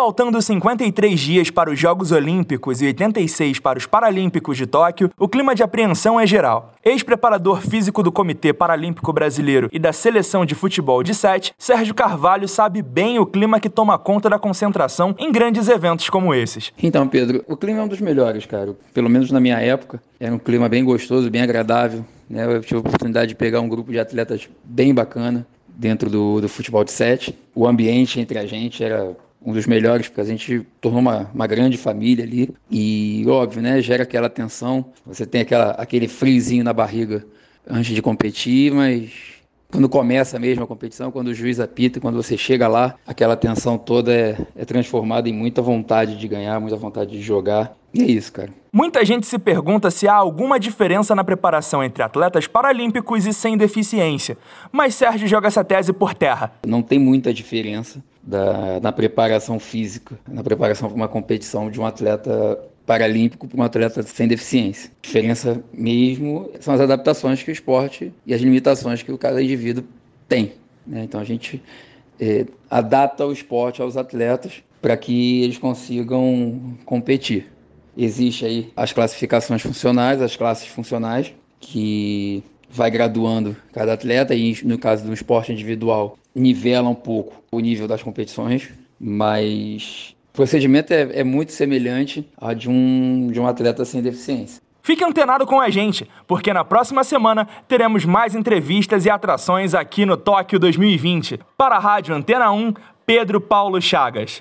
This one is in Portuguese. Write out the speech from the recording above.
Faltando 53 dias para os Jogos Olímpicos e 86 para os Paralímpicos de Tóquio, o clima de apreensão é geral. Ex-preparador físico do Comitê Paralímpico Brasileiro e da Seleção de Futebol de Sete, Sérgio Carvalho sabe bem o clima que toma conta da concentração em grandes eventos como esses. Então, Pedro, o clima é um dos melhores, cara. Pelo menos na minha época, era um clima bem gostoso, bem agradável. Né? Eu tive a oportunidade de pegar um grupo de atletas bem bacana dentro do, do futebol de sete. O ambiente entre a gente era um dos melhores, porque a gente tornou uma, uma grande família ali. E, óbvio, né, gera aquela tensão. Você tem aquela, aquele frizinho na barriga antes de competir, mas quando começa mesmo a competição, quando o juiz apita, quando você chega lá, aquela tensão toda é, é transformada em muita vontade de ganhar, muita vontade de jogar. E é isso, cara. Muita gente se pergunta se há alguma diferença na preparação entre atletas paralímpicos e sem deficiência, mas Sérgio joga essa tese por terra. Não tem muita diferença da, na preparação física, na preparação para uma competição de um atleta paralímpico para um atleta sem deficiência. A diferença mesmo são as adaptações que o esporte e as limitações que o cada indivíduo tem. Né? Então a gente é, adapta o esporte aos atletas para que eles consigam competir. Existe aí as classificações funcionais, as classes funcionais, que vai graduando cada atleta e no caso do esporte individual nivela um pouco o nível das competições, mas o procedimento é, é muito semelhante ao de um, de um atleta sem deficiência. Fique antenado com a gente, porque na próxima semana teremos mais entrevistas e atrações aqui no Tóquio 2020. Para a Rádio Antena 1, Pedro Paulo Chagas.